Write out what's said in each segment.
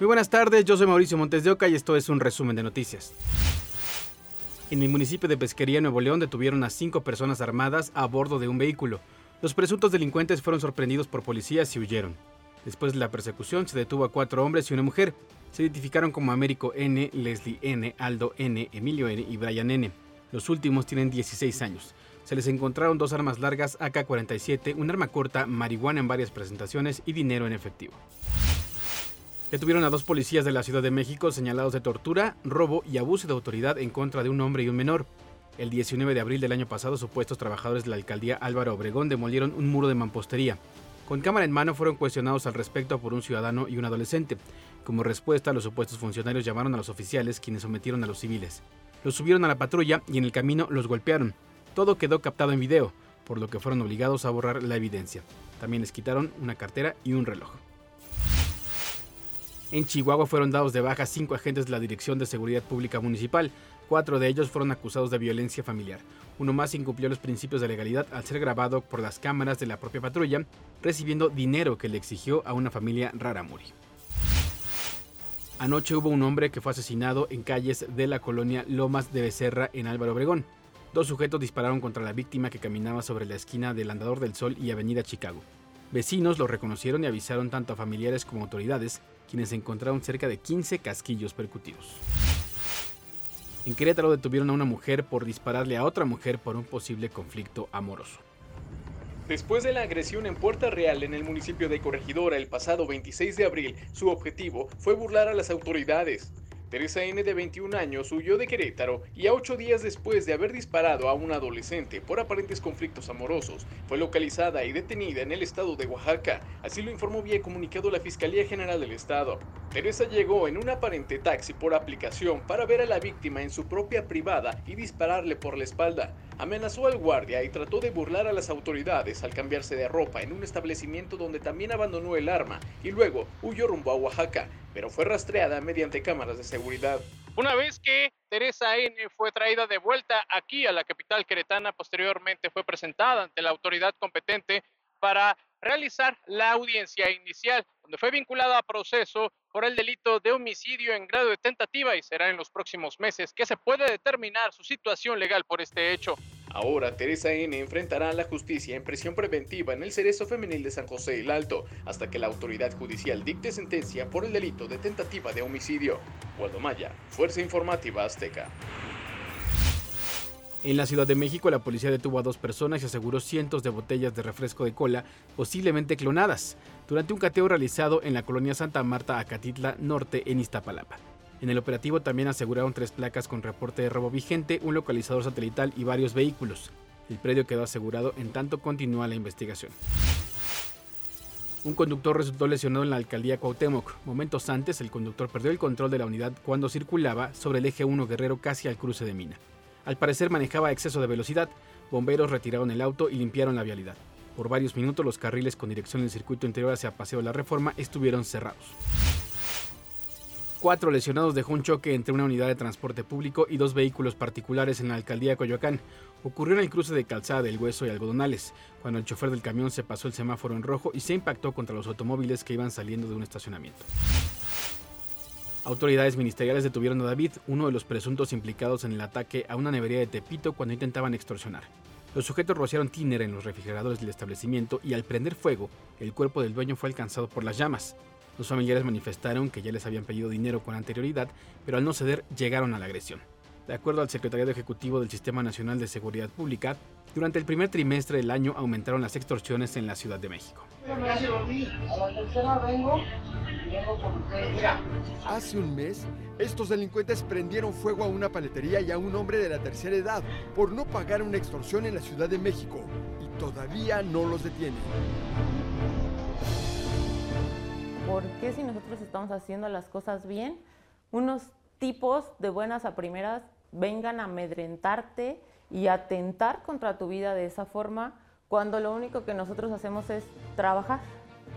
Muy buenas tardes, yo soy Mauricio Montes de Oca y esto es un resumen de noticias. En el municipio de Pesquería, Nuevo León, detuvieron a cinco personas armadas a bordo de un vehículo. Los presuntos delincuentes fueron sorprendidos por policías y huyeron. Después de la persecución, se detuvo a cuatro hombres y una mujer. Se identificaron como Américo N., Leslie N., Aldo N., Emilio N. y Brian N. Los últimos tienen 16 años. Se les encontraron dos armas largas AK-47, un arma corta, marihuana en varias presentaciones y dinero en efectivo. Detuvieron a dos policías de la Ciudad de México señalados de tortura, robo y abuso de autoridad en contra de un hombre y un menor. El 19 de abril del año pasado, supuestos trabajadores de la alcaldía Álvaro Obregón demolieron un muro de mampostería. Con cámara en mano fueron cuestionados al respecto por un ciudadano y un adolescente. Como respuesta, los supuestos funcionarios llamaron a los oficiales, quienes sometieron a los civiles. Los subieron a la patrulla y en el camino los golpearon. Todo quedó captado en video, por lo que fueron obligados a borrar la evidencia. También les quitaron una cartera y un reloj. En Chihuahua fueron dados de baja cinco agentes de la Dirección de Seguridad Pública Municipal. Cuatro de ellos fueron acusados de violencia familiar. Uno más incumplió los principios de legalidad al ser grabado por las cámaras de la propia patrulla, recibiendo dinero que le exigió a una familia raramuri. Anoche hubo un hombre que fue asesinado en calles de la colonia Lomas de Becerra en Álvaro Obregón. Dos sujetos dispararon contra la víctima que caminaba sobre la esquina del Andador del Sol y Avenida Chicago. Vecinos lo reconocieron y avisaron tanto a familiares como autoridades, quienes encontraron cerca de 15 casquillos percutidos. En Querétaro detuvieron a una mujer por dispararle a otra mujer por un posible conflicto amoroso. Después de la agresión en Puerta Real en el municipio de Corregidora el pasado 26 de abril, su objetivo fue burlar a las autoridades. Teresa N. de 21 años huyó de Querétaro y a ocho días después de haber disparado a un adolescente por aparentes conflictos amorosos, fue localizada y detenida en el estado de Oaxaca. Así lo informó vía comunicado la Fiscalía General del Estado. Teresa llegó en un aparente taxi por aplicación para ver a la víctima en su propia privada y dispararle por la espalda. Amenazó al guardia y trató de burlar a las autoridades al cambiarse de ropa en un establecimiento donde también abandonó el arma y luego huyó rumbo a Oaxaca, pero fue rastreada mediante cámaras de seguridad. Una vez que Teresa N fue traída de vuelta aquí a la capital queretana, posteriormente fue presentada ante la autoridad competente para realizar la audiencia inicial, donde fue vinculada a proceso por el delito de homicidio en grado de tentativa y será en los próximos meses que se puede determinar su situación legal por este hecho. Ahora Teresa N enfrentará a la justicia en prisión preventiva en el Cerezo Femenil de San José el Alto hasta que la autoridad judicial dicte sentencia por el delito de tentativa de homicidio. Waldo Maya, Fuerza Informativa Azteca. En la Ciudad de México, la policía detuvo a dos personas y aseguró cientos de botellas de refresco de cola, posiblemente clonadas, durante un cateo realizado en la colonia Santa Marta, Acatitla Norte, en Iztapalapa. En el operativo también aseguraron tres placas con reporte de robo vigente, un localizador satelital y varios vehículos. El predio quedó asegurado en tanto continúa la investigación. Un conductor resultó lesionado en la alcaldía Cuauhtémoc. Momentos antes, el conductor perdió el control de la unidad cuando circulaba sobre el eje 1 Guerrero casi al cruce de Mina. Al parecer manejaba exceso de velocidad. Bomberos retiraron el auto y limpiaron la vialidad. Por varios minutos los carriles con dirección del circuito interior hacia Paseo de la Reforma estuvieron cerrados. Cuatro lesionados dejó un choque entre una unidad de transporte público y dos vehículos particulares en la alcaldía de Coyoacán. Ocurrió en el cruce de Calzada del Hueso y Algodonales, cuando el chofer del camión se pasó el semáforo en rojo y se impactó contra los automóviles que iban saliendo de un estacionamiento. Autoridades ministeriales detuvieron a David, uno de los presuntos implicados en el ataque a una nevería de Tepito cuando intentaban extorsionar. Los sujetos rociaron tiner en los refrigeradores del establecimiento y al prender fuego, el cuerpo del dueño fue alcanzado por las llamas. Los familiares manifestaron que ya les habían pedido dinero con anterioridad, pero al no ceder llegaron a la agresión. De acuerdo al secretariado ejecutivo del Sistema Nacional de Seguridad Pública, durante el primer trimestre del año aumentaron las extorsiones en la Ciudad de México. Hace un mes, estos delincuentes prendieron fuego a una paletería y a un hombre de la tercera edad por no pagar una extorsión en la Ciudad de México y todavía no los detienen. ¿Por qué si nosotros estamos haciendo las cosas bien, unos tipos de buenas a primeras vengan a amedrentarte y atentar contra tu vida de esa forma cuando lo único que nosotros hacemos es trabajar?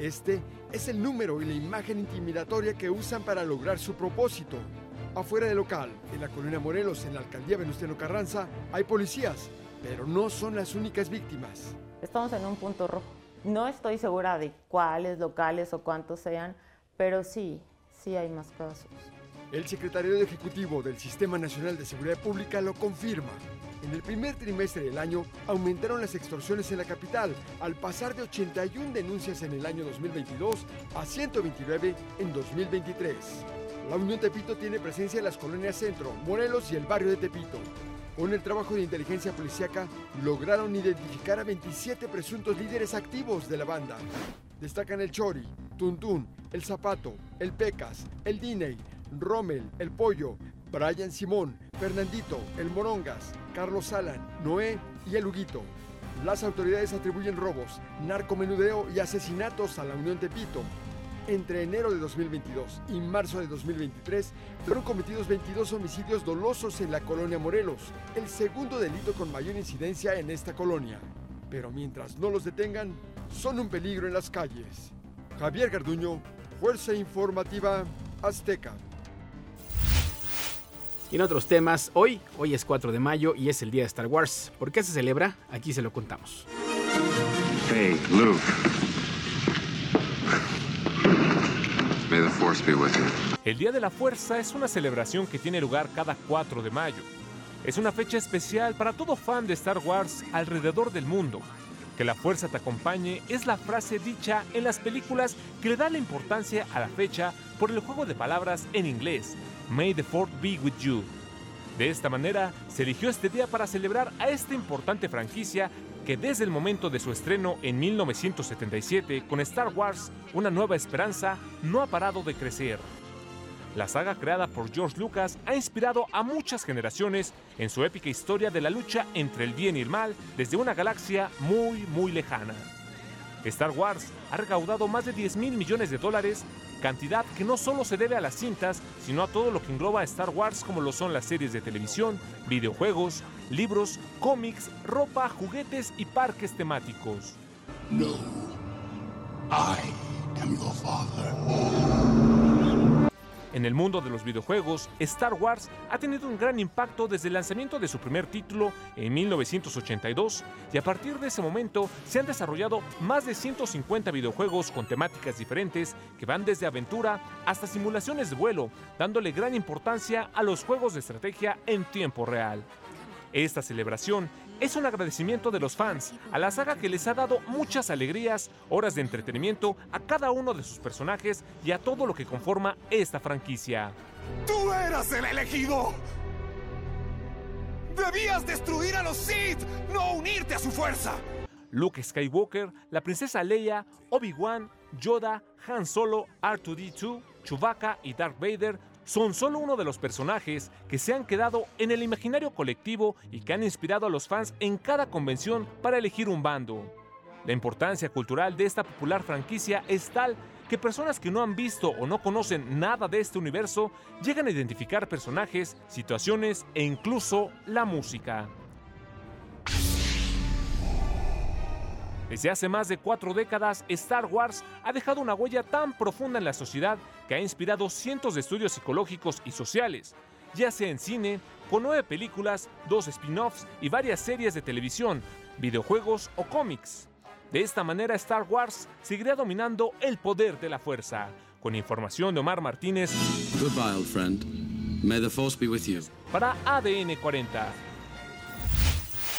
Este es el número y la imagen intimidatoria que usan para lograr su propósito. Afuera del local, en la colonia Morelos, en la alcaldía Venustiano Carranza, hay policías, pero no son las únicas víctimas. Estamos en un punto rojo. No estoy segura de cuáles locales o cuántos sean, pero sí, sí hay más casos. El secretario ejecutivo del Sistema Nacional de Seguridad Pública lo confirma. En el primer trimestre del año aumentaron las extorsiones en la capital, al pasar de 81 denuncias en el año 2022 a 129 en 2023. La Unión Tepito tiene presencia en las colonias Centro, Morelos y el barrio de Tepito. Con el trabajo de inteligencia policíaca, lograron identificar a 27 presuntos líderes activos de la banda. Destacan el Chori, Tuntún, el Zapato, el Pecas, el Diney, Rommel, el Pollo, Brian Simón, Fernandito, el Morongas, Carlos Alan, Noé y el Huguito. Las autoridades atribuyen robos, narcomenudeo y asesinatos a la Unión Tepito. Entre enero de 2022 y marzo de 2023 fueron cometidos 22 homicidios dolosos en la colonia Morelos, el segundo delito con mayor incidencia en esta colonia. Pero mientras no los detengan, son un peligro en las calles. Javier Garduño, Fuerza Informativa Azteca. Y en otros temas, hoy, hoy es 4 de mayo y es el día de Star Wars. ¿Por qué se celebra? Aquí se lo contamos. Hey, Luke. May the Force be with you. El Día de la Fuerza es una celebración que tiene lugar cada 4 de mayo. Es una fecha especial para todo fan de Star Wars alrededor del mundo. Que la fuerza te acompañe es la frase dicha en las películas que le da la importancia a la fecha por el juego de palabras en inglés, May the Fourth be with you. De esta manera, se eligió este día para celebrar a esta importante franquicia que desde el momento de su estreno en 1977 con Star Wars, Una nueva esperanza, no ha parado de crecer. La saga creada por George Lucas ha inspirado a muchas generaciones en su épica historia de la lucha entre el bien y el mal desde una galaxia muy, muy lejana. Star Wars ha recaudado más de 10 mil millones de dólares, cantidad que no solo se debe a las cintas, sino a todo lo que engloba a Star Wars como lo son las series de televisión, videojuegos, libros, cómics, ropa, juguetes y parques temáticos. No. En el mundo de los videojuegos, Star Wars ha tenido un gran impacto desde el lanzamiento de su primer título en 1982 y a partir de ese momento se han desarrollado más de 150 videojuegos con temáticas diferentes que van desde aventura hasta simulaciones de vuelo, dándole gran importancia a los juegos de estrategia en tiempo real. Esta celebración es un agradecimiento de los fans a la saga que les ha dado muchas alegrías, horas de entretenimiento a cada uno de sus personajes y a todo lo que conforma esta franquicia. ¡Tú eras el elegido! ¡Debías destruir a los Sith, no unirte a su fuerza! Luke Skywalker, la princesa Leia, Obi-Wan, Yoda, Han Solo, R2D2, Chewbacca y Darth Vader son solo uno de los personajes que se han quedado en el imaginario colectivo y que han inspirado a los fans en cada convención para elegir un bando. La importancia cultural de esta popular franquicia es tal que personas que no han visto o no conocen nada de este universo llegan a identificar personajes, situaciones e incluso la música. Desde hace más de cuatro décadas, Star Wars ha dejado una huella tan profunda en la sociedad que ha inspirado cientos de estudios psicológicos y sociales, ya sea en cine, con nueve películas, dos spin-offs y varias series de televisión, videojuegos o cómics. De esta manera, Star Wars seguirá dominando el poder de la fuerza. Con información de Omar Martínez. Goodbye, old friend. May the force be with you. Para ADN 40.